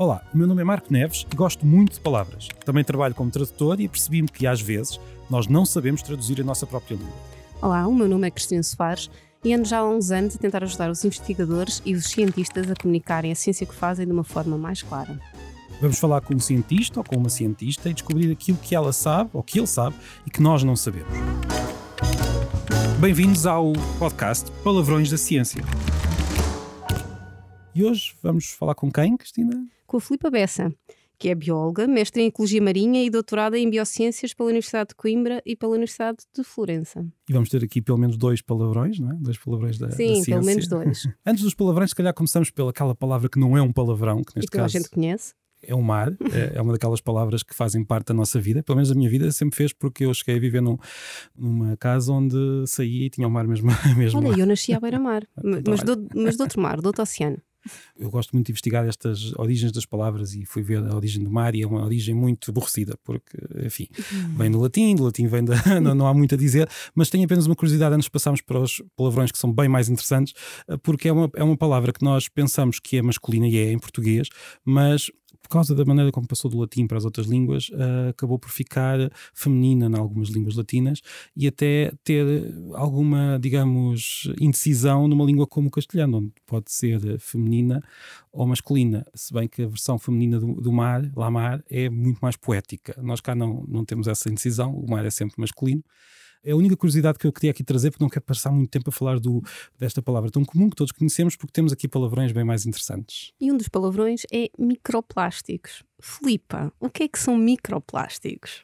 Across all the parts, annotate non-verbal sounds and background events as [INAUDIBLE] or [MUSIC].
Olá, o meu nome é Marco Neves e gosto muito de palavras. Também trabalho como tradutor e percebi-me que às vezes nós não sabemos traduzir a nossa própria língua. Olá, o meu nome é Cristina Soares e ando já há uns anos a tentar ajudar os investigadores e os cientistas a comunicarem a ciência que fazem de uma forma mais clara. Vamos falar com um cientista ou com uma cientista e descobrir aquilo que ela sabe ou que ele sabe e que nós não sabemos. Bem-vindos ao podcast Palavrões da Ciência. E hoje vamos falar com quem, Cristina? Com a Filipa Bessa, que é bióloga, mestre em Ecologia Marinha e doutorada em Biociências pela Universidade de Coimbra e pela Universidade de Florença. E vamos ter aqui pelo menos dois palavrões, não é? Dois palavrões da, Sim, da ciência. pelo menos dois. [LAUGHS] Antes dos palavrões, se calhar começamos pela palavra que não é um palavrão, que e neste toda a caso gente conhece. é o mar, é- é uma daquelas palavras que fazem parte da nossa vida, pelo menos a minha vida sempre fez, porque eu cheguei a viver num- numa casa onde saía e tinha o mar mesmo. [LAUGHS] mesmo Olha, eu nasci à beira-mar, [LAUGHS] mas, Então, do, mas de outro mar, de outro oceano. Eu gosto muito de investigar estas origens das palavras e fui ver a origem do mar e é uma origem muito aborrecida, porque, enfim, vem do latim, do latim vem da. [LAUGHS] não, não há muito a dizer, mas tenho apenas uma curiosidade antes de passarmos para os palavrões que são bem mais interessantes, porque é uma, é uma palavra que nós pensamos que é masculina e é em português, mas por causa da maneira como passou do latim para as outras línguas, eh, acabou por ficar feminina em algumas línguas latinas e até ter alguma, digamos, indecisão numa língua como o castelhano, onde pode ser feminina ou masculina, se bem que a versão feminina do, do mar, la mar, é muito mais poética. Nós cá não, não temos essa indecisão, o mar é sempre masculino. É a única curiosidade que eu queria aqui trazer, porque não quero passar muito tempo a falar do, desta palavra tão comum que todos conhecemos, porque temos aqui palavrões bem mais interessantes. E um dos palavrões é microplásticos. Filipa, o que é que são microplásticos?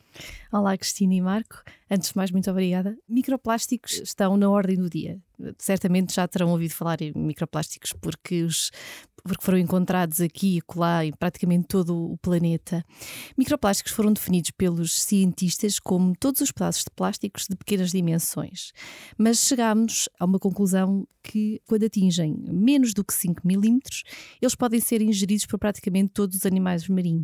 Olá, Cristina e Marco. Antes de mais, muito obrigada. Microplásticos estão na ordem do dia. Certamente já terão ouvido falar em microplásticos porque, os, porque foram encontrados aqui e acolá em praticamente todo o planeta. Microplásticos foram definidos pelos cientistas como todos os pedaços de plásticos de pequenas dimensões. Mas chegámos a uma conclusão que, quando atingem menos do que 5 milímetros, eles podem ser ingeridos por praticamente todos os animais marinhos.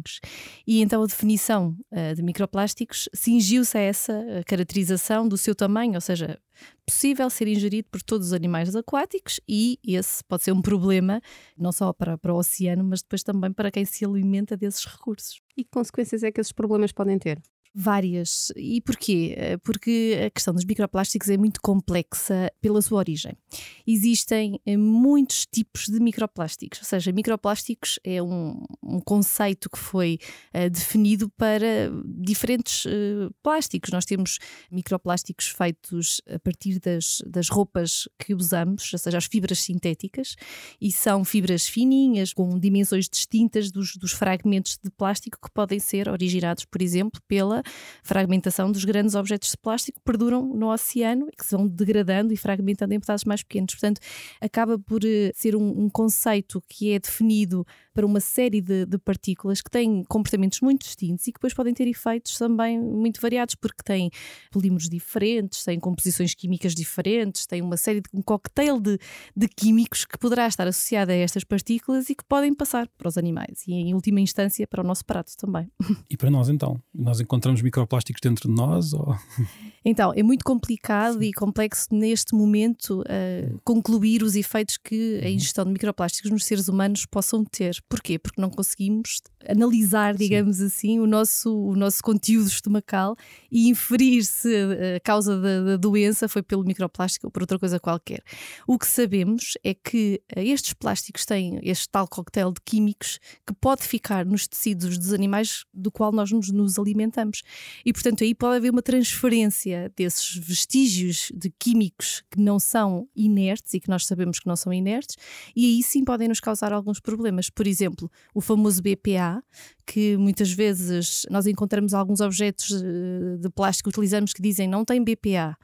E então a definição ah, de microplásticos cingiu-se a essa ah, caracterização do seu tamanho, ou seja, possível ser ingerido por todos os animais aquáticos e esse pode ser um problema não só para, para o oceano, mas depois também para quem se alimenta desses recursos. E que consequências é que esses problemas podem ter? Várias. E porquê? Eh, Porque a questão dos microplásticos é muito complexa pela sua origem. Existem eh, muitos tipos de microplásticos, ou seja, microplásticos é um, um conceito que foi eh, definido para diferentes eh, plásticos. Nós temos microplásticos feitos a partir das, das roupas que usamos, ou seja, as fibras sintéticas, e são fibras fininhas, com dimensões distintas dos, dos fragmentos de plástico que podem ser originados, por exemplo, pela fragmentação dos grandes objetos de plástico que perduram no oceano e que se vão degradando e fragmentando em pedaços mais pequenos. Portanto, acaba por eh, ser um, um conceito que é definido para uma série de, de partículas que têm comportamentos muito distintos e que depois podem ter efeitos também muito variados, porque têm polímeros diferentes, têm composições químicas diferentes, têm uma série de um cocktail de, de químicos que poderá estar associado a estas partículas e que podem passar para os animais e, em última instância, para o nosso prato também. [LAUGHS] E para nós então? Nós encontramos microplásticos dentro de nós? Ou... [LAUGHS] Então, é muito complicado e complexo neste momento uh, concluir os efeitos que a ingestão de microplásticos nos seres humanos possam ter. Porquê? Porque não conseguimos analisar, digamos assim, o nosso, o nosso conteúdo estomacal e inferir se a causa da, da doença foi pelo microplástico ou por outra coisa qualquer. O que sabemos é que uh, estes plásticos têm este tal coquetel de químicos que pode ficar nos tecidos dos animais do qual nós nos, nos alimentamos. E, portanto, aí pode haver uma transferência desses vestígios de químicos que não são inertes e que nós sabemos que não são inertes, e aí sim podem nos causar alguns problemas. Por exemplo, o famoso BPA, que muitas vezes nós encontramos alguns objetos eh, de plástico que utilizamos que dizem não tem BPA.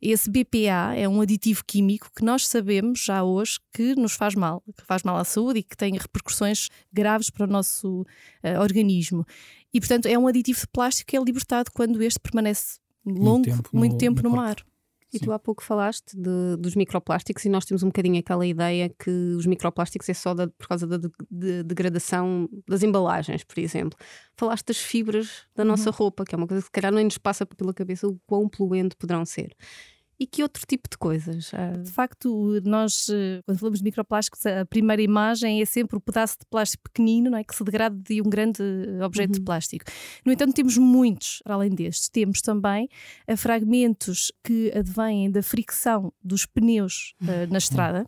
Esse BPA é um aditivo químico que nós sabemos já hoje que nos faz mal, que faz mal à saúde e que tem repercussões graves para o nosso uh, organismo. E, portanto, é um aditivo de plástico que é libertado quando este permanece longo, tempo muito no- tempo no no, mar. E Sim. tu há pouco falaste de- dos microplásticos e nós temos um bocadinho aquela ideia que os microplásticos é só da- por causa da de- de- degradação das embalagens, por exemplo. Falaste das fibras da nossa roupa, que é uma coisa que se calhar nem nos passa pela cabeça o quão poluente poderão ser. E que outro tipo de coisas? De facto, nós, eh, quando falamos de microplásticos, a primeira imagem é sempre o pedaço de plástico pequenino não é, que se degrada de um grande objeto uhum. de plástico. No entanto, temos muitos, para além destes. Temos também eh, fragmentos que advêm da fricção dos pneus uh, na estrada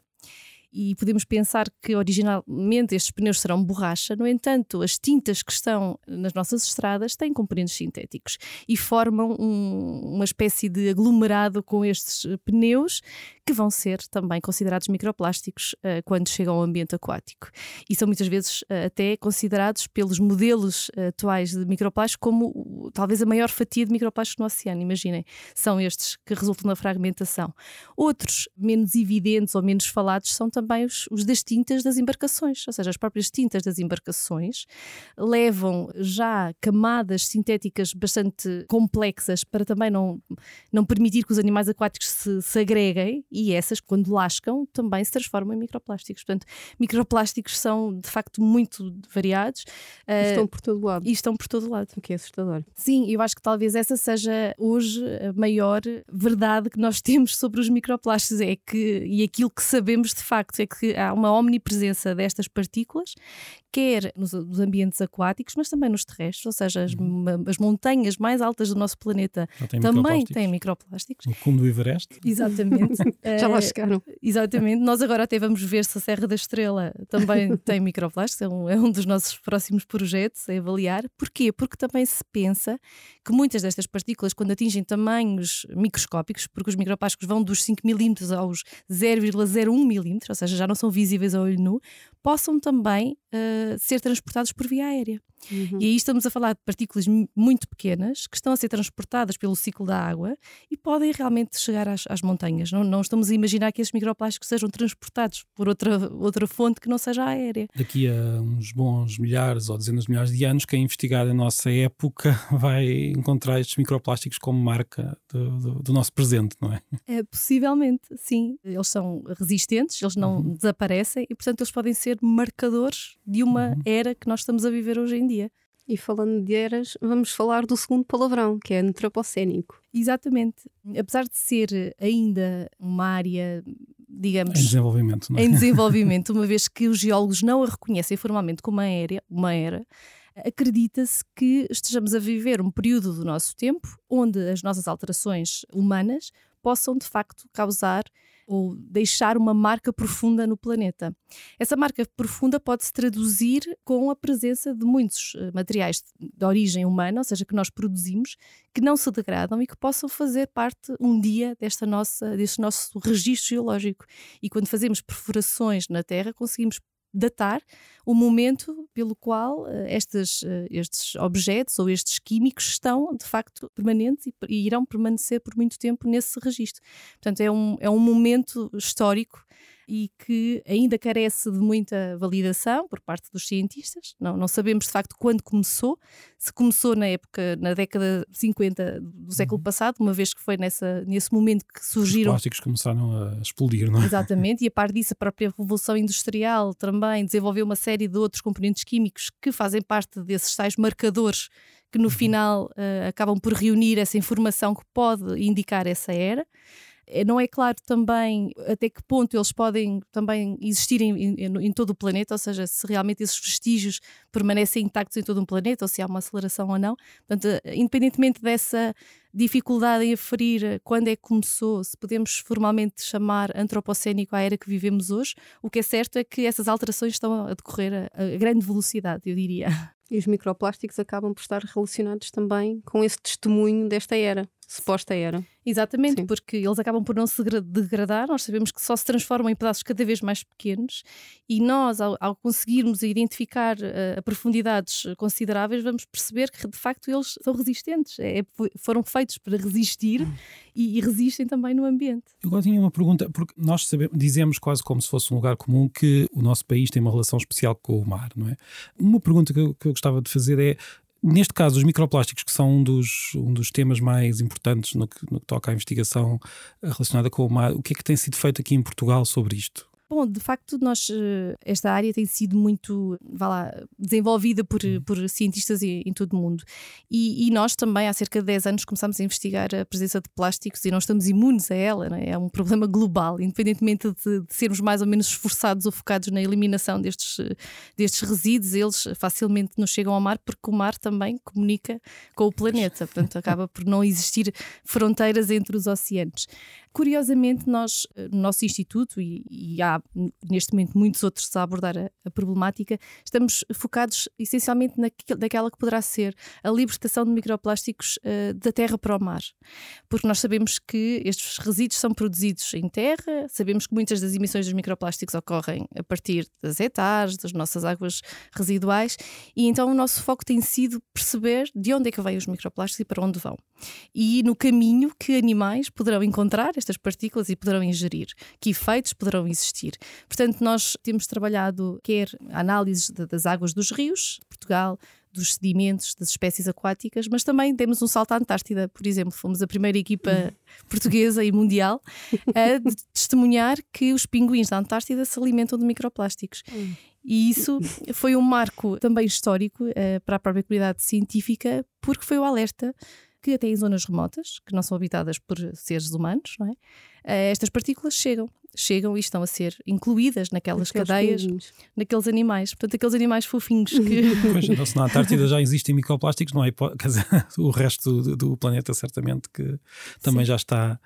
e podemos pensar que originalmente estes pneus serão borracha, no entanto, as tintas que estão nas nossas estradas têm componentes sintéticos e formam um, uma espécie de aglomerado com estes pneus que vão ser também considerados microplásticos uh, quando chegam ao ambiente aquático. E são muitas vezes uh, até considerados pelos modelos uh, atuais de microplástico como talvez a maior fatia de microplástico no oceano. Imaginem, são estes que resultam na fragmentação. Outros, menos evidentes ou menos falados, são também os, os das tintas das embarcações, ou seja, as próprias tintas das embarcações levam já camadas sintéticas bastante complexas para também não, não permitir que os animais aquáticos se, se agreguem e essas, quando lascam, também se transformam em microplásticos. Portanto, microplásticos são de facto muito variados. E estão por todo lado. E estão por todo lado. O que é assustador. Sim, eu acho que talvez essa seja hoje a maior verdade que nós temos sobre os microplásticos. É que, e aquilo que sabemos de facto, é que há uma omnipresença destas partículas, quer nos, nos ambientes aquáticos, mas também nos terrestres, ou seja, as, uhum. as montanhas mais altas do nosso planeta também têm microplásticos. O cume do Everest. Exatamente. [LAUGHS] Já lá chegaram. Exatamente. Nós agora até vamos ver se a Serra da Estrela também [LAUGHS] tem microplásticos. É um, é um dos nossos próximos projetos a avaliar. Porquê? Porque também se pensa que muitas destas partículas, quando atingem tamanhos microscópicos, porque os microplásticos vão dos 5 milímetros aos 0,01 milímetros, ou seja, já não são visíveis ao olho nu, possam também uh, ser transportados por via aérea. Uhum. E aí estamos a falar de partículas muito pequenas que estão a ser transportadas pelo ciclo da água e podem realmente chegar às, às montanhas. Não, não, estamos a imaginar que esses microplásticos sejam transportados por outra, outra fonte que não seja aérea. Daqui a uns bons milhares ou dezenas de milhares de anos, quem investigar a nossa época [LAUGHS] vai encontrar estes microplásticos como marca do, do, do nosso presente, não é? é? Possivelmente, sim. Eles são resistentes, eles não uhum. desaparecem e, portanto, eles podem ser marcadores de uma uhum. era que nós estamos a viver hoje em dia. E falando de eras, vamos falar do segundo palavrão, que é antropocénico. Exatamente. Apesar de ser ainda uma área, digamos. Em desenvolvimento, não é? Em desenvolvimento, uma vez que os geólogos não a reconhecem formalmente como uma era, uma era acredita-se que estejamos a viver um período do nosso tempo onde as nossas alterações humanas possam de facto causar ou deixar uma marca profunda no planeta. Essa marca profunda pode-se traduzir com a presença de muitos eh, materiais de origem humana, ou seja, que nós produzimos, que não se degradam e que possam fazer parte um dia desta nossa, deste nosso registro geológico. E quando fazemos perfurações na Terra, conseguimos datar o momento pelo qual uh, estes, uh, estes objetos ou estes químicos estão de facto permanentes e, e, irão permanecer por muito tempo nesse registro. Portanto, é um, é um momento histórico e que ainda carece de muita validação por parte dos cientistas. Não, não sabemos de facto quando começou, se começou na época, na década 50 do século uhum. passado, uma vez que foi nessa, nesse momento que surgiram. Os plásticos começaram a explodir, não é? Exatamente, e a par disso, a própria Revolução Industrial também desenvolveu uma série de outros componentes químicos que fazem parte desses tais marcadores que no uhum. final uh, acabam por reunir essa informação que pode indicar essa era. Eh, não é claro também até que ponto eles podem também existir em, em, em, todo o planeta, ou seja, se realmente esses vestígios permanecem intactos em todo o planeta ou se há uma aceleração ou não. Portanto, eh, independentemente dessa dificuldade em aferir quando é que começou, se podemos formalmente chamar antropocénico a era que vivemos hoje, o que é certo é que essas alterações estão a decorrer a, a grande velocidade, eu diria. E os microplásticos acabam por estar relacionados também com esse testemunho desta era, suposta era. Exatamente, Sim. porque eles acabam por não se degradar, nós sabemos que só se transformam em pedaços cada vez mais pequenos e nós, ao, ao conseguirmos identificar uh, a profundidades consideráveis, vamos perceber que de facto eles são resistentes, é, foram feitos para resistir e, e, resistem também no ambiente. Eu agora tinha uma pergunta, porque nós sabemos, dizemos quase como se fosse um lugar comum que o nosso país tem uma relação especial com o mar, não é? Uma pergunta que eu, que eu gostava de fazer é Neste caso, os microplásticos, que são um dos, um dos temas mais importantes no que, no que toca à investigação relacionada com o mar, o que é que tem sido feito aqui em Portugal sobre isto? Bom, de facto, nós, esta área tem sido muito vá lá, desenvolvida por, uhum. por cientistas em, em todo o mundo. E, e, nós também, há cerca de 10 anos, começámos a investigar a presença de plásticos e não estamos imunes a ela. É? é? um problema global, independentemente de, de, sermos mais ou menos esforçados ou focados na eliminação destes, destes resíduos, eles facilmente nos chegam ao mar, porque o mar também comunica com o planeta. Portanto, acaba por não existir fronteiras entre os oceanos. Curiosamente, nós, eh, no nosso instituto, e, e há neste momento muitos outros a abordar a, a problemática, estamos focados essencialmente naquela que poderá ser a libertação de microplásticos uh, da terra para o mar. Porque nós sabemos que estes resíduos são produzidos em terra, sabemos que muitas das emissões dos microplásticos ocorrem a partir das hectares, das nossas águas residuais, e então o nosso foco tem sido perceber de onde é que vêm os microplásticos e para onde vão. E no caminho que animais poderão encontrar estas partículas e poderão ingerir, que efeitos poderão existir. Portanto, nós temos trabalhado quer análises das águas dos rios, Portugal, dos sedimentos das espécies aquáticas, mas também demos um salto à Antártida, por exemplo. Fomos a primeira equipa [LAUGHS] portuguesa e mundial a testemunhar que os pinguins da Antártida se alimentam de microplásticos. E isso foi um marco também histórico uh, para a própria comunidade científica, porque foi o alerta que até em zonas remotas, que não são habitadas por seres humanos, não é? Uh, estas partículas chegam chegam e estão a ser incluídas naquelas aqueles cadeias, naqueles animais. Portanto, aqueles animais fofinhos que. [LAUGHS] Pois, então, se na Antártida já existem microplásticos, não é? Quer dizer, [LAUGHS] o resto do, do planeta certamente que também Sim. já está,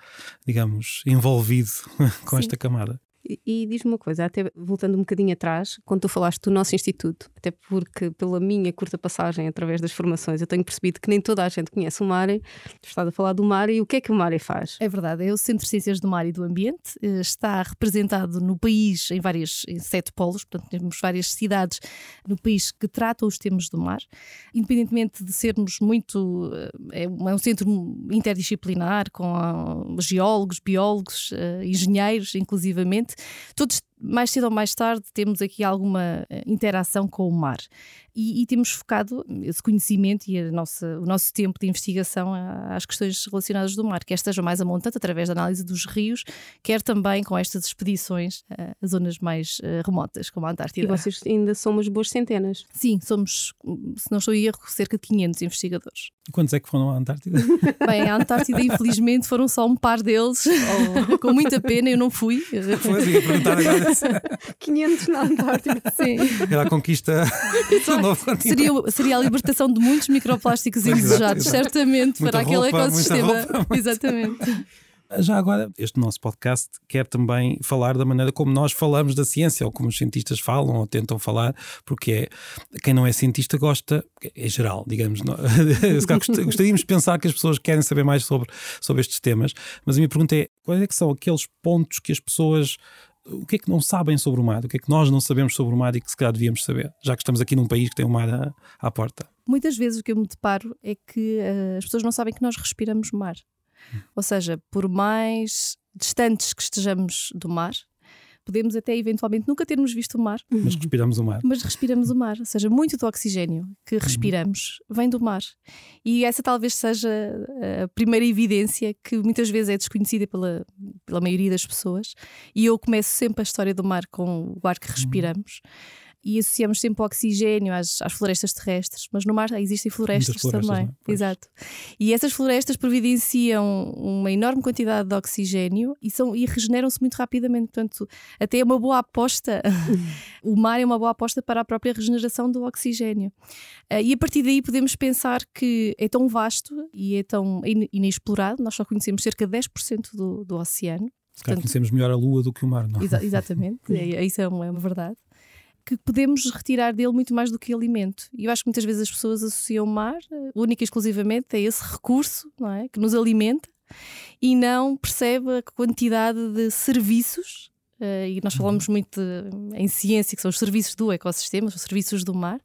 digamos, envolvido [LAUGHS] com Sim. esta camada. E, e diz-me uma coisa, até voltando um bocadinho atrás, quando tu falaste do nosso instituto, até porque pela minha curta passagem através das formações eu tenho percebido que nem toda a gente conhece o MARE, estás a falar do MARE e o que é que o MARE faz? É verdade, é o Centro de Ciências do Mar e do Ambiente, eh, está representado no país em várias em sete polos, portanto temos várias cidades no país que tratam os temas do mar, independentemente de sermos muito, eh, é um é centro interdisciplinar com ah, geólogos, biólogos, eh, engenheiros, inclusivamente, todos mais cedo ou mais tarde temos aqui alguma eh, interação com o mar e, e temos focado esse conhecimento e a nossa, o nosso tempo de investigação às questões relacionadas do mar, quer esteja mais a montante através da análise dos rios, quer também com estas expedições a zonas mais uh, remotas, como a Antártida. E vocês ainda somos boas centenas? Sim, somos, se não estou em erro, cerca de 500 investigadores. E quantos é que foram à Antártida? [LAUGHS] Bem, à Antártida, infelizmente, foram só um par deles, oh. [LAUGHS] com muita pena, eu não fui. Foi, ia perguntar agora. 500 [LAUGHS] na Antártida. Sim. Era a conquista [LAUGHS] seria, seria a libertação de muitos microplásticos indesejados, certamente, muita para roupa, aquele ecossistema. Roupa, Exatamente. [LAUGHS] Já agora, este nosso podcast quer também falar da maneira como nós falamos da ciência, ou como os cientistas falam ou tentam falar, porque é, quem não é cientista gosta, é geral, digamos. Não, gostaríamos de pensar que as pessoas querem saber mais sobre, sobre estes temas, mas a minha pergunta é: quais é que são aqueles pontos que as pessoas o que é que não sabem sobre o mar? O que é que nós não sabemos sobre o mar e que se calhar devíamos saber, já que estamos aqui num país que tem o mar à, à porta? Muitas vezes o que eu me deparo é que uh, as pessoas não sabem que nós respiramos mar. Hum. Ou seja, por mais distantes que estejamos do mar, Podemos até eventualmente nunca termos visto o mar. Mas respiramos o mar. Mas respiramos o mar. Ou seja, muito do oxigênio que uhum. respiramos vem do mar. E essa talvez seja a primeira evidência que muitas vezes é desconhecida pela, pela maioria das pessoas. E eu começo sempre a história do mar com o ar que uhum. respiramos. Uhum e associamos sempre o oxigênio às, às, florestas terrestres, mas no mar existem florestas, florestas também. É? Exato. E essas florestas providenciam uma enorme quantidade de oxigênio e, são, e regeneram-se muito rapidamente. Portanto, até é uma boa aposta. [LAUGHS] o mar é uma boa aposta para a própria regeneração do oxigênio. Uh, e a partir daí podemos pensar que é tão vasto e é tão inexplorado, nós só conhecemos cerca de 10% do, do oceano. Se calhar conhecemos melhor a Lua do que o mar, não? Exa [LAUGHS] exatamente, é, isso é uma, é uma verdade que podemos retirar dele muito mais do que alimento. E eu acho que muitas vezes as pessoas associam o mar eh, única e exclusivamente a esse recurso não é? que nos alimenta e não percebe a quantidade de serviços. Uh, e nós falamos muito de, em ciência que são os serviços do ecossistema, os serviços do mar,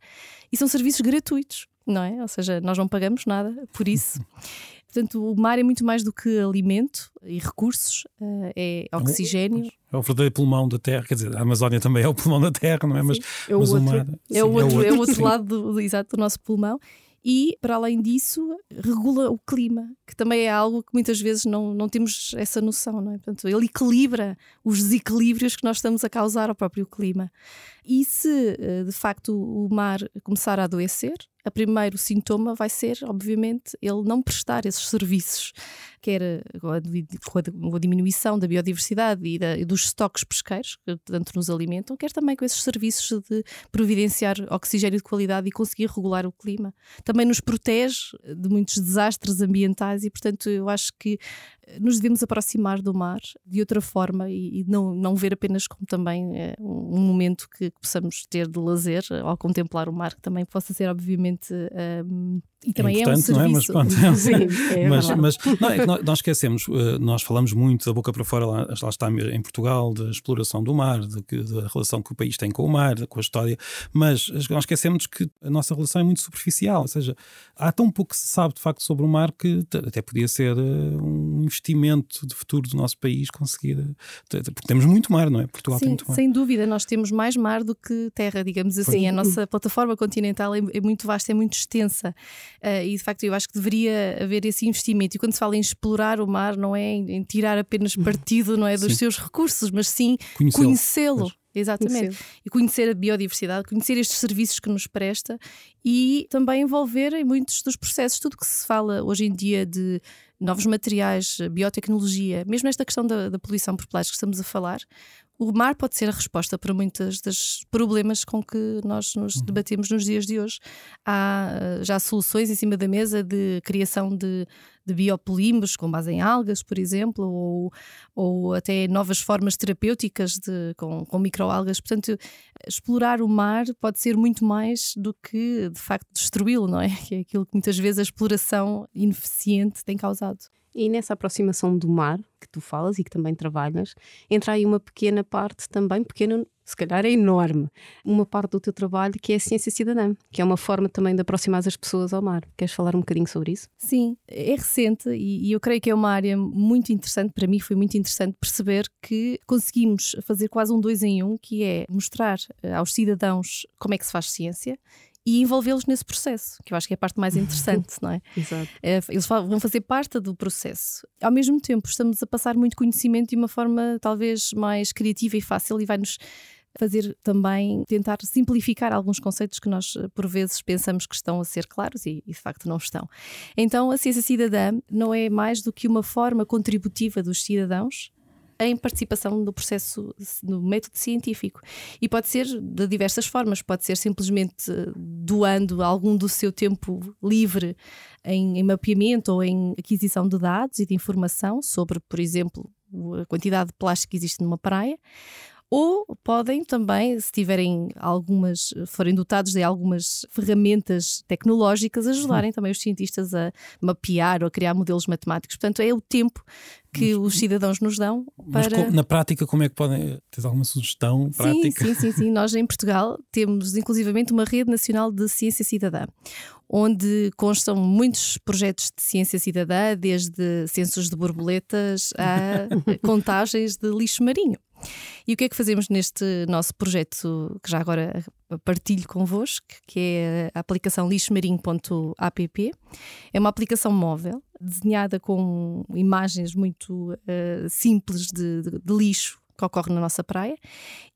e são serviços gratuitos, não é? Ou seja, nós não pagamos nada por isso. [LAUGHS] Portanto, o mar é muito mais do que alimento e recursos, uh, é oxigênio. É o verdadeiro pulmão da Terra, quer dizer, a Amazónia também é o pulmão da Terra, não é? Mas, é o, mas outro, o mar. É, o outro, é o outro lado do, exato, do nosso pulmão. e, para além disso, regula o clima, que também é algo que muitas vezes não, não temos essa noção, não é? Portanto, ele equilibra os desequilíbrios que nós estamos a causar ao próprio clima. E se eh, de facto o mar começar a adoecer, o primeiro sintoma vai ser, obviamente, ele não prestar esses serviços, quer com a, diminuição da biodiversidade e, da, e, dos estoques pesqueiros, que tanto nos alimentam, quer também com esses serviços de providenciar oxigênio de qualidade e conseguir regular o clima. Também nos protege de muitos desastres ambientais e, portanto, eu acho que nos devemos aproximar do mar de outra forma e, e não, não ver apenas como também é, um momento que, que, possamos ter de lazer ao contemplar o mar, que também possa ser, obviamente, um, e também é, é um serviço. Não é? Mas, pronto, [LAUGHS] Sim, é mas, mas não, é nós, nós, esquecemos, eh, nós falamos muito da boca para fora, lá, lá está em Portugal, da exploração do mar, de, da relação que o país tem com o mar, com a história, mas nós esquecemos que a nossa relação é muito superficial, ou seja, há tão pouco que se sabe de facto sobre o mar que até podia ser eh, um investimento de futuro do nosso país conseguir, eh, porque temos muito mar, não é? Portugal Sim, tem muito mar. Sem dúvida, nós temos mais mar do que terra, digamos assim. A nossa plataforma continental é, é muito vasta, é muito extensa. Uh, e de facto eu acho que deveria haver esse investimento. E quando se fala em explorar o mar, não é em, tirar apenas uhum. partido não é, dos sim. seus recursos, mas sim conhecê-lo. Conhecê Exatamente. Conhecer. E conhecer a biodiversidade, conhecer estes serviços que nos presta e também envolver em muitos dos processos, tudo que se fala hoje em dia de novos materiais, biotecnologia, mesmo esta questão da, da poluição por plásticos que estamos a falar, o mar pode ser a resposta para muitos dos problemas com que nós nos uhum. debatemos nos dias de hoje. Há eh, já soluções em cima da mesa de criação de, de biopolímeros com base em algas, por exemplo, ou, ou até novas formas terapêuticas de, com, com microalgas. Portanto, explorar o mar pode ser muito mais do que, de facto, destruí-lo, não é? [LAUGHS] Que é aquilo que muitas vezes a exploração ineficiente tem causado. E nessa aproximação do mar que tu falas e que também trabalhas, entra aí uma pequena parte também, pequena, se calhar é enorme, uma parte do teu trabalho que é a ciência cidadã, que é uma forma também de aproximar as pessoas ao mar. Queres falar um bocadinho sobre isso? Sim, é recente e, e eu creio que é uma área muito interessante, para mim foi muito interessante perceber que conseguimos fazer quase um dois em um, que é mostrar eh, aos cidadãos como é que se faz ciência e envolvê-los nesse processo, que eu acho que é a parte mais [LAUGHS] interessante, não é? Exato. É, eles vão fazer parte do processo. Ao mesmo tempo, estamos a passar muito conhecimento de uma forma talvez mais criativa e fácil e vai-nos fazer também tentar simplificar alguns conceitos que nós por vezes pensamos que estão a ser claros e, e, de facto não estão. Então a ciência cidadã não é mais do que uma forma contributiva dos cidadãos em participação no processo, no método científico. E pode ser de diversas formas, pode ser simplesmente doando algum do seu tempo livre em, em mapeamento ou em aquisição de dados e de informação sobre, por exemplo, a quantidade de plástico que existe numa praia ou podem também, se tiverem algumas, forem dotados de algumas ferramentas tecnológicas, ajudarem também os cientistas a mapear ou a criar modelos matemáticos. Portanto, é o tempo que mas, os cidadãos nos dão para. Mas na prática, como é que podem. ter alguma sugestão prática? Sim, sim, sim. Nós em Portugal temos inclusivamente uma rede nacional de ciência cidadã, onde constam muitos projetos de ciência cidadã, desde censos de borboletas a [LAUGHS] contagens de lixo marinho. E o que é que fazemos neste nosso projeto, que já agora partilho convosco, que é a aplicação lixomarinho.app? É uma aplicação móvel desenhada com imagens muito uh, simples de, de, de lixo que ocorre na nossa praia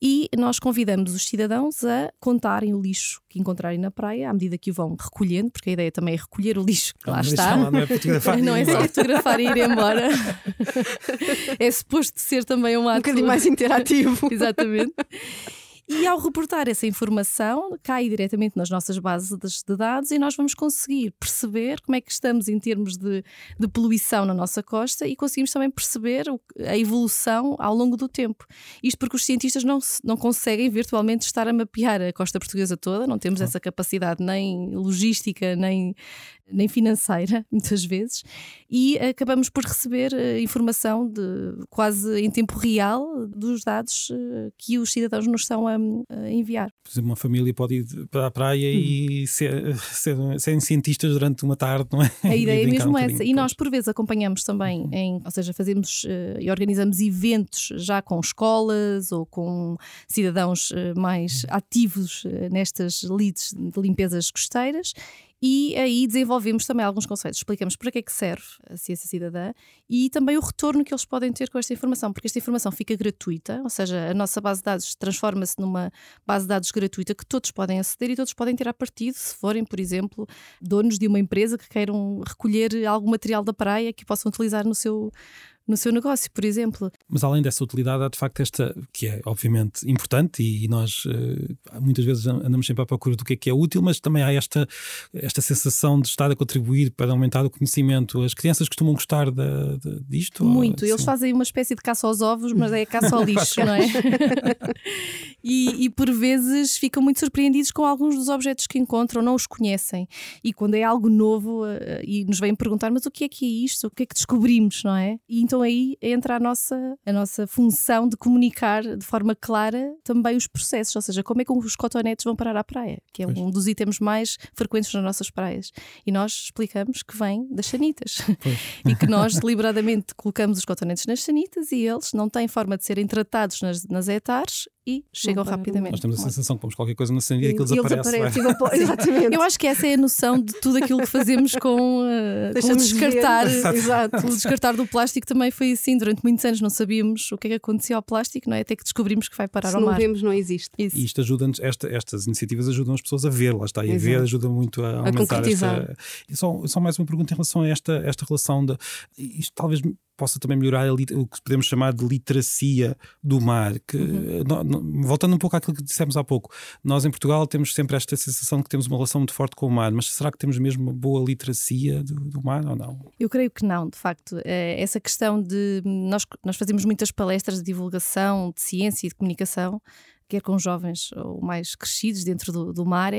e nós convidamos os cidadãos a contarem o lixo que encontrarem na praia à medida que o vão recolhendo, porque a ideia também é recolher o lixo que lá está. Não é fotografar [LAUGHS] Não é só fotografar e ir embora. [LAUGHS] é suposto ser também um ato. Um bocadinho mais [LAUGHS] interativo. Exatamente. E ao reportar essa informação, cai diretamente nas nossas bases de dados e nós vamos conseguir perceber como é que estamos em termos de, de poluição na nossa costa e conseguimos também perceber a evolução ao longo do tempo. Isto porque os cientistas não, não conseguem virtualmente estar a mapear a costa portuguesa toda, não temos essa capacidade nem logística, nem nem financeira, [LAUGHS] muitas vezes, e acabamos por receber uh, informação de quase em tempo real dos dados uh, que os cidadãos nos estão a, a, enviar. Por exemplo, uma família pode ir para a praia e ser, ser, serem cientistas durante uma tarde, não é? A [LAUGHS] ideia é mesmo um essa. E nós, por vezes, acompanhamos também, uhum. em, ou seja, fazemos uh, e organizamos eventos já com escolas ou com cidadãos mais uhum. ativos nestas leads de limpezas costeiras E aí desenvolvemos também alguns conceitos, explicamos para que é que serve a ciência cidadã e também o retorno que eles podem ter com esta informação, porque esta informação fica gratuita, ou seja, a nossa base de dados transforma-se numa base de dados gratuita que todos podem aceder e todos podem ter a partir se forem, por exemplo, donos de uma empresa que queiram recolher algum material da praia que possam utilizar no seu no seu negócio, por exemplo. Mas além dessa utilidade, há de facto esta, que é obviamente importante e, nós uh, muitas vezes andamos sempre à procura do que é que é útil, mas também há esta, esta sensação de estar a contribuir para aumentar o conhecimento. As crianças costumam gostar de, de, disto? Muito, ou, eles fazem uma espécie de caça aos ovos, mas é caça ao [LAUGHS] lixo, não é? [LAUGHS] e, e por vezes ficam muito surpreendidos com alguns dos objetos que encontram, não os conhecem. E quando é algo novo uh, e nos vêm perguntar, mas o que é que é isto? O que é que descobrimos, não é? E então aí entra a nossa, a nossa função de comunicar de forma clara também os processos, ou seja, como é que os cotonetes vão parar à praia, que é pois. um dos itens mais frequentes nas nossas praias. E nós explicamos que vem das sanitas [LAUGHS] e que nós deliberadamente colocamos os cotonetes nas sanitas e eles não têm forma de serem tratados nas, nas hectares e chegam rapidamente. Nós temos a sensação que pomos qualquer coisa na sanita e que eles, aparecem. [LAUGHS] Exatamente. Eu acho que essa é a noção de tudo aquilo que fazemos com, uh, com o descartar. Exato. O descartar do plástico também foi assim. Durante muitos anos não sabíamos o que é que acontecia ao plástico, não é? Até que descobrimos que vai parar Se ao mar. não vemos, não existe. Isso. E isto ajuda-nos, esta, estas iniciativas ajudam as pessoas a ver, lá está. E a ver ajuda muito a aumentar a esta. E só, só mais uma pergunta em relação a esta, esta relação de. Isto talvez possa também melhorar o que podemos chamar de literacia do mar. Que, uhum. no, no, voltando um pouco àquilo que dissemos há pouco, nós em Portugal temos sempre esta sensação de que temos uma relação muito forte com o mar, mas será que temos mesmo uma boa literacia do, do mar ou não? Eu creio que não, de facto. É, essa questão de. Nós, nós fazemos muitas palestras de divulgação, de ciência e de comunicação quer com jovens ou mais crescidos dentro do, do mar,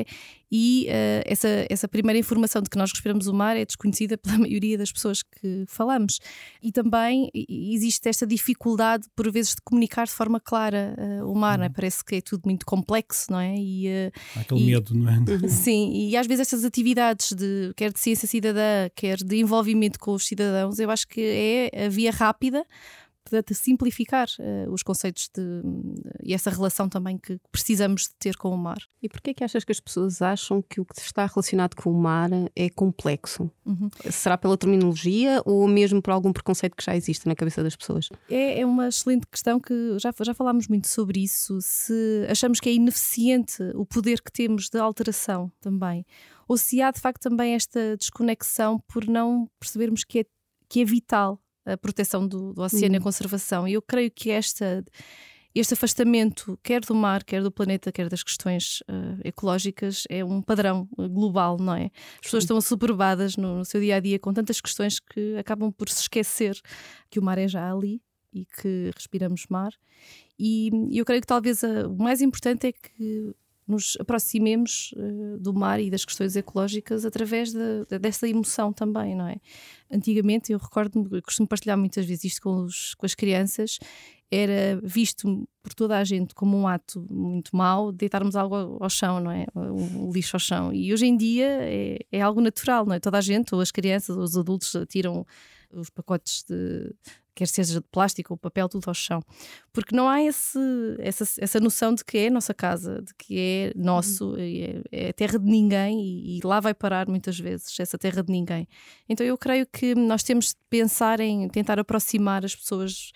e uh, essa, essa primeira informação de que nós respiramos o mar é desconhecida [LAUGHS] pela maioria das pessoas que falamos. E também existe esta dificuldade, por vezes, de comunicar de forma clara uh, o mar, uhum. não é? Uhum. parece que é tudo muito complexo, não é? E, uh, Aquele e, medo, não é? [LAUGHS] Sim, e às vezes estas atividades, de, quer de ciência cidadã, quer de envolvimento com os cidadãos, eu acho que é a via rápida de simplificar uh, os conceitos de, uh, e essa relação também que precisamos de ter com o mar. E porquê é que achas que as pessoas acham que o que está relacionado com o mar é complexo? Uhum. Será pela terminologia ou mesmo por algum preconceito que já existe na cabeça das pessoas? É, é uma excelente questão que já, já falámos muito sobre isso. Se achamos que é ineficiente o poder que temos de alteração também, ou se há de facto também esta desconexão por não percebermos que é, que é vital a proteção do, do oceano uhum. e a uhum. conservação. E eu creio que esta, este afastamento, quer do mar, quer do planeta, quer das questões uh, ecológicas, é um padrão global, não é? As pessoas Sim. estão assoberbadas no, no seu dia a dia com tantas questões que acabam por se esquecer que o mar é já ali e que respiramos mar. E eu creio que talvez a, o mais importante é que nos aproximemos uh, do mar e das questões ecológicas através de, de, dessa emoção também, não é? Antigamente, eu recordo-me, costumo partilhar muitas vezes isto com, os, com as crianças, era visto por toda a gente como um ato muito mau deitarmos algo ao, ao chão, não é? O, o, lixo ao chão. E hoje em dia é, é algo natural, não é? Toda a gente, ou as crianças, ou os adultos, tiram os pacotes de, quer seja de plástico ou papel, tudo ao chão. Porque não há esse, essa, essa noção de que é a nossa casa, de que é nosso, uhum. é, é, terra de ninguém e, e, lá vai parar muitas vezes essa terra de ninguém. Então eu creio que nós temos de pensar em tentar aproximar as pessoas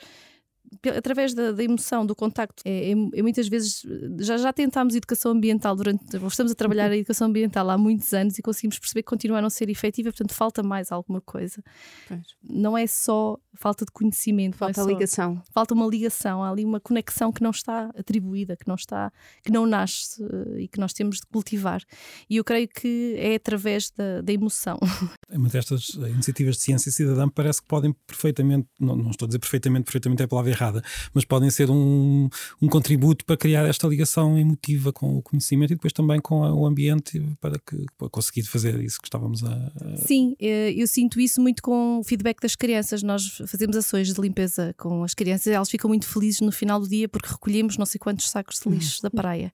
através da, da, emoção, do contacto. É, é, é, muitas vezes já, já tentámos educação ambiental durante. Estamos a trabalhar a educação ambiental há muitos anos e conseguimos perceber que continua a não ser efetiva, portanto, falta mais alguma coisa. Pois. Não é só falta de conhecimento, é falta é só, ligação. Falta uma ligação, há ali uma conexão que não está atribuída, que não está, que não nasce eh, e que nós temos de cultivar. E eu creio que é através da, da emoção. [LAUGHS] Uma destas iniciativas de ciência cidadã parece que podem perfeitamente, não, não estou a dizer perfeitamente, perfeitamente é a palavra errada, mas podem ser um, um contributo para criar esta ligação emotiva com o conhecimento e depois também com o ambiente para, que, para conseguir fazer isso que estávamos a, a. Sim, eh, eu sinto isso muito com o feedback das crianças. Nós fazemos ações de limpeza com as crianças elas ficam muito felizes no final do dia porque recolhemos não sei quantos sacos de lixo da praia.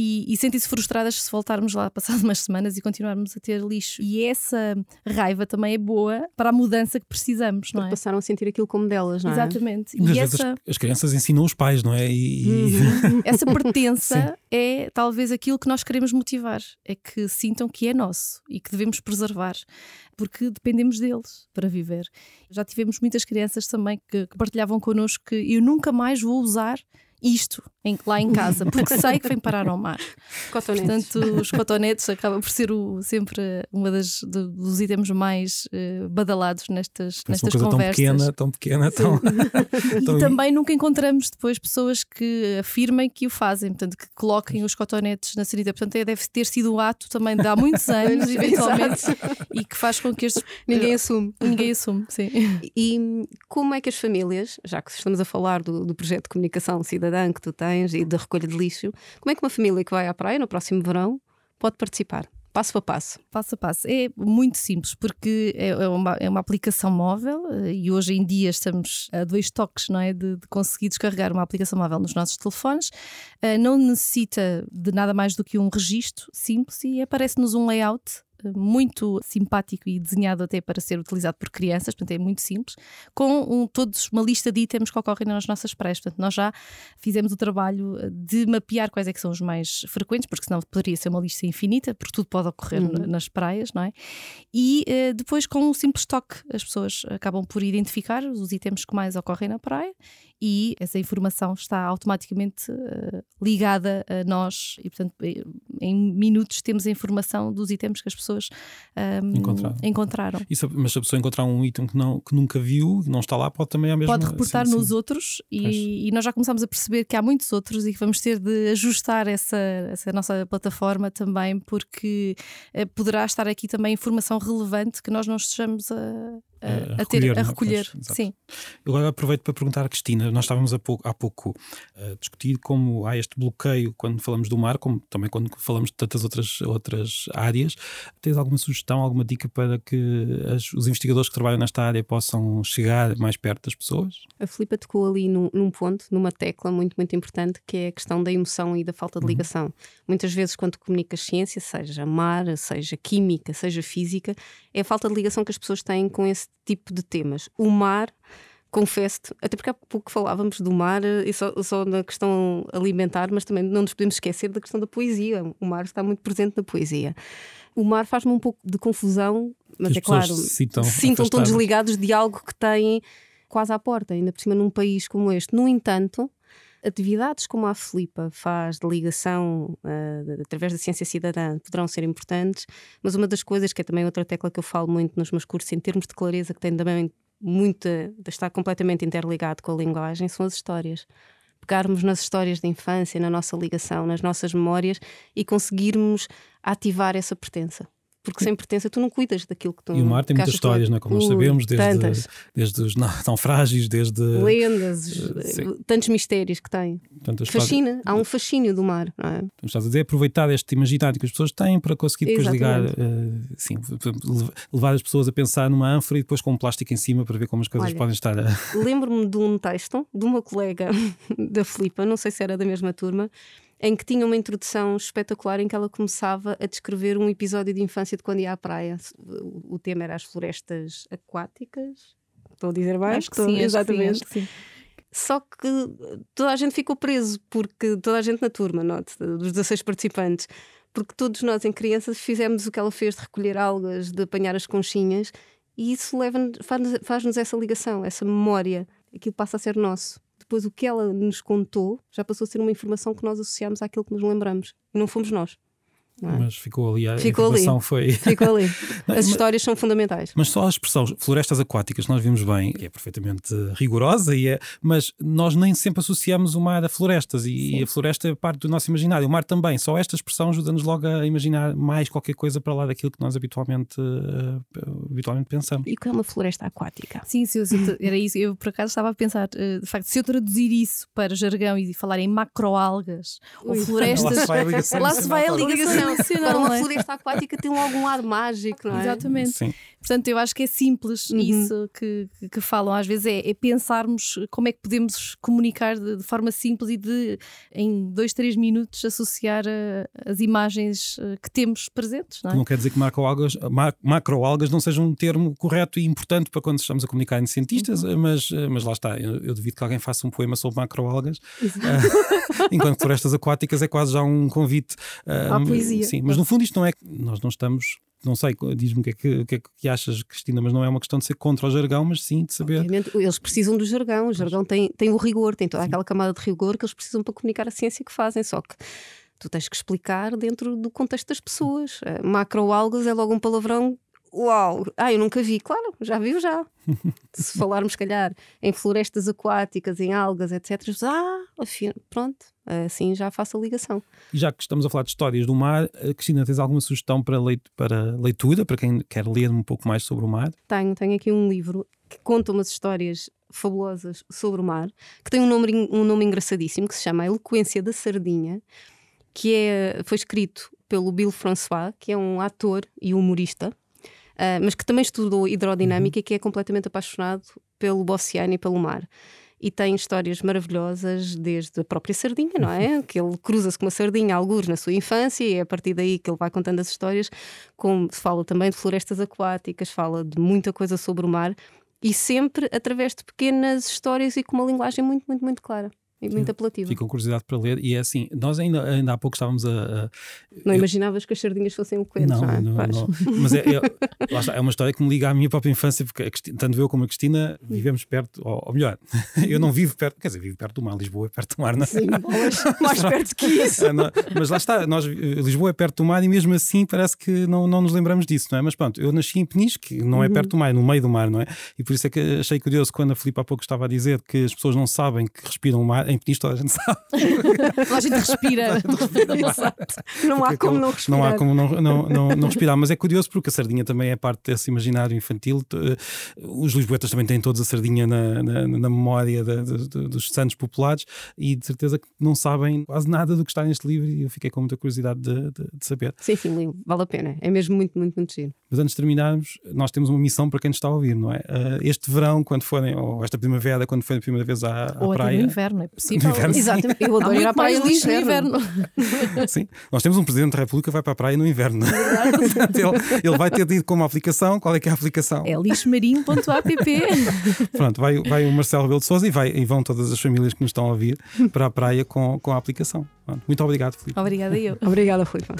E, e sentem-se frustradas se voltarmos lá [LAUGHS] passado umas semanas e continuarmos a ter lixo. E essa raiva também é boa para a mudança que precisamos, não é? Passaram a sentir aquilo como delas, não é? Exatamente. E essa, as, as crianças ensinam os pais, não é? E, e- Uhum. [LAUGHS] essa pertença é talvez aquilo que nós queremos motivar. É que sintam que é nosso e que devemos preservar, porque dependemos deles para viver. Já tivemos muitas crianças também que, que partilhavam connosco que eu nunca mais vou usar isto em- lá em casa, porque sei que vem parar ao mar. [LAUGHS] Cotonetes. Portanto, os cotonetes acaba por ser o- sempre uma das do- dos itens mais eh, badalados nestas, Parece uma nestas coisa conversas. tão pequena, tão pequena, tão. [LAUGHS] E tão- também nunca encontramos depois pessoas que afirmem que o fazem, portanto, que coloquem os cotonetes na sanita. Portanto, é- deve ter sido o ato também de há muitos [LAUGHS] anos, eventualmente, e que faz com que estes. Ninguém assume. Ninguém assume, sim. E como é que as famílias, já que estamos a falar do, do projeto de comunicação cidadã que tu tens e da recolha de lixo, como é que uma família que vai à praia no próximo verão pode participar? Passo a passo. Passo a passo. É muito simples, porque é é uma, é uma aplicação móvel eh, e hoje em dia estamos a dois toques não é? de, de conseguir descarregar uma aplicação móvel nos nossos telefones. Eh, Não necessita de nada mais do que um registro simples e aparece-nos um layout muito simpático e desenhado até para ser utilizado por crianças, portanto é muito simples, com um, todos uma lista de itens que ocorrem nas nossas praias. Portanto, nós já fizemos o trabalho eh, de mapear quais é que são os mais frequentes, porque senão poderia ser uma lista infinita, porque tudo pode ocorrer Uhum. na- nas praias, não é? E eh, depois, com um simples toque, as pessoas acabam por identificar os itens que mais ocorrem na praia e essa informação está automaticamente eh, ligada a nós e, portanto, eh, em minutos temos a informação dos itens que as pessoas ahm, Encontraram. encontraram. E se- mas se a pessoa encontrar um item que, não, que nunca viu, que não está lá, pode também a mesma Pode reportar sim, nos sim. outros e, e nós já começamos a perceber que há muitos outros e que vamos ter de ajustar essa, essa nossa plataforma também, porque eh, poderá estar aqui também informação relevante que nós não estejamos a, a, A a ter recolher, a não é? recolher. Pois, exato. Sim. Eu agora aproveito para perguntar à Cristina. Nós estávamos há pouco, há pouco a discutir como há este bloqueio quando falamos do mar, como também quando falamos de tantas outras, outras áreas. Tens alguma sugestão, alguma dica para que as- os investigadores que trabalham nesta área possam chegar mais perto das pessoas? A Filipa tocou ali num, num ponto, numa tecla muito, muito importante, que é a questão da emoção e da falta de Uhum. ligação. Muitas vezes, quando comunicas ciência, seja mar, seja química, seja física, é a falta de ligação que as pessoas têm com esse tipo de temas. O mar. Confesso-te, até porque há pouco falávamos do mar eh, e só, só na questão alimentar, mas também não nos podemos esquecer da questão da poesia. O mar está muito presente na poesia. O mar faz-me um pouco de confusão, mas as é claro, se sintam, sintam tão desligados de algo que têm quase à porta, ainda por cima num país como este. No entanto, atividades como a Filipa faz de ligação de- através da ciência cidadã poderão ser importantes, mas uma das coisas que é também outra tecla que eu falo muito nos meus cursos em termos de clareza, que tem também muita de estar completamente interligado com a linguagem, são as histórias. Pegarmos nas histórias da infância, na nossa ligação, nas nossas memórias e conseguirmos ativar essa pertença. Porque sem pertença tu não cuidas daquilo que tu E o mar tem muitas histórias, não é? como nós sabemos, desde, tantas. desde os na- naufrágios, desde. lendas, Eh, sim. tantos mistérios que tem. Portanto, as pessoas- Fascina, há um fascínio do mar, não é? Então, estás a dizer, aproveitar este imaginário que as pessoas têm para conseguir depois ligar, Exatamente. eh, sim, lev- levar as pessoas a pensar numa ânfora e depois com um plástico em cima para ver como as coisas Olha, podem estar a. Lembro-me de um texto de uma colega [LAUGHS] da Filipa, não sei se era da mesma turma, em que tinha uma introdução espetacular em que ela começava a descrever um episódio de infância de quando ia à praia. O tema era as florestas aquáticas. Estou a dizer bem? Acho que sim, acho que sim, exatamente. que sim. Só que toda a gente ficou preso, porque toda a gente na turma, note, dos 16 participantes, porque todos nós em crianças fizemos o que ela fez de recolher algas, de apanhar as conchinhas, e isso leva faz-nos essa ligação, essa memória, aquilo passa a ser nosso. Depois o que ela nos contou já passou a ser uma informação que nós associamos àquilo que nos lembramos, e não fomos nós. É? Mas ficou ali, a Ficou ali. foi. Ficou ali. [LAUGHS] As histórias são fundamentais. Mas só a expressão florestas aquáticas, nós vimos bem, é perfeitamente rigorosa, e é, mas nós nem sempre associamos o mar a florestas, e, e a floresta é parte do nosso imaginário. O mar também, só esta expressão ajuda-nos logo a imaginar mais qualquer coisa para lá daquilo que nós habitualmente, eh, habitualmente pensamos. E o que é uma floresta aquática? Sim, sim, sim, era isso. Eu por acaso estava a pensar, eh, de facto, se eu traduzir isso para jargão e falar em macroalgas ou florestas, Lá se vai a ligação. Lá se vai a cinematográfica. ligação opcional, Agora, uma floresta aquática tem algum ar mágico, não é? Exatamente. Sim. Portanto, eu acho que é simples Uhum. isso que, que- que falam. Às vezes é, é pensarmos como é que podemos comunicar de, de forma simples e de, em dois, três minutos, associar eh, as imagens eh, que temos presentes, não é? Não quer dizer que macroalgas, ma- macroalgas não seja um termo correto e importante para quando estamos a comunicar entre cientistas, Uhum. mas, mas lá está. Eu, eu duvido que alguém faça um poema sobre macroalgas, [LAUGHS] Ah, enquanto florestas aquáticas é quase já um convite. ah, À poesia. Sim, mas no fundo isto não é. Nós não estamos. Não sei, diz-me o que, é que, que é que achas, Cristina, mas não é uma questão de ser contra o jargão, mas sim de saber. Obviamente, eles precisam do jargão. O jargão tem, tem o rigor, tem toda aquela camada de rigor que eles precisam para comunicar a ciência que fazem. Só que tu tens que explicar dentro do contexto das pessoas. Uh, macroalgas é logo um palavrão. Uau! Ah, eu nunca vi. Claro, já viu já. [LAUGHS] Se falarmos, se calhar, em florestas aquáticas, em algas, etc. Ah, afim, pronto. Assim já faço a ligação. E já que estamos a falar de histórias do mar, ah, Cristina, tens alguma sugestão para, leit para leitura, para quem quer ler um pouco mais sobre o mar? Tenho, tenho aqui um livro que conta umas histórias fabulosas sobre o mar, que tem um nome, um nome engraçadíssimo que se chama A Eloquência da Sardinha, que é, foi escrito pelo Bill François, que é um ator e humorista, uh, mas que também estudou hidrodinâmica e que é completamente apaixonado pelo oceano e pelo mar. E tem histórias maravilhosas, desde a própria sardinha, não é? Que ele cruza-se com uma sardinha, alguns na sua infância, e é a partir daí que ele vai contando as histórias. Como fala também de florestas aquáticas, fala de muita coisa sobre o mar, e sempre através de pequenas histórias e com uma linguagem muito, muito, muito clara e muito apelativa. Fico com curiosidade para ler. E é assim, nós ainda, ainda há pouco estávamos a. a Não eu- imaginavas que as sardinhas fossem eloquentes, Não, não, é? não, não. Mas é, é, [LAUGHS] está, é uma história que me liga à minha própria infância, porque Cristina- tanto eu como a Cristina vivemos perto, ou, ou melhor, [LAUGHS] eu não vivo perto, quer dizer, vivo perto do mar, Lisboa é perto do mar, não é? Sim, bolas, mais perto que isso. Não, mas lá está, nós, Lisboa é perto do mar e mesmo assim parece que não, não nos lembramos disso, não é? Mas pronto, eu nasci em Peniche, que não é perto do mar, é no meio do mar, não é? E por isso é que achei curioso quando a Filipe há pouco estava a dizer que as pessoas não sabem que respiram o mar, em Peniche toda a gente sabe. A gente respira. Exato. Não há Porque como aquele- não respirar. Não há como não, não, não, não respirar, mas é curioso porque a sardinha também é parte desse imaginário infantil. Eh, Os lisboetas também têm todos a sardinha na, na, na memória da- da- da- dos santos populares e de certeza que não sabem quase nada do que está neste livro e eu fiquei com muita curiosidade de, de- de saber. Sim, sim, vale a pena. É mesmo muito, muito, muito giro. Mas antes de terminarmos, nós temos uma missão para quem nos está a ouvir, não é? Eh, Este verão, quando forem, ou esta primavera, quando forem a primeira vez à, à Ou até praia. no inverno, é. No inverno, sim. Exatamente. Eu Há adoro ir à praia no inverno. inverno. [LAUGHS] Sim, nós temos um Presidente da República que vai para a praia no inverno. Portanto, ele, ele vai ter de ir com uma aplicação. Qual é que é a aplicação? É lixomarinho.app. [LAUGHS] Pronto, vai, vai o Marcelo Rebelo de Souza e, vai, e vão todas as famílias que nos estão a ouvir para a praia com, com a aplicação. Muito obrigado, Filipe. Obrigada eu. Obrigada, Filipe.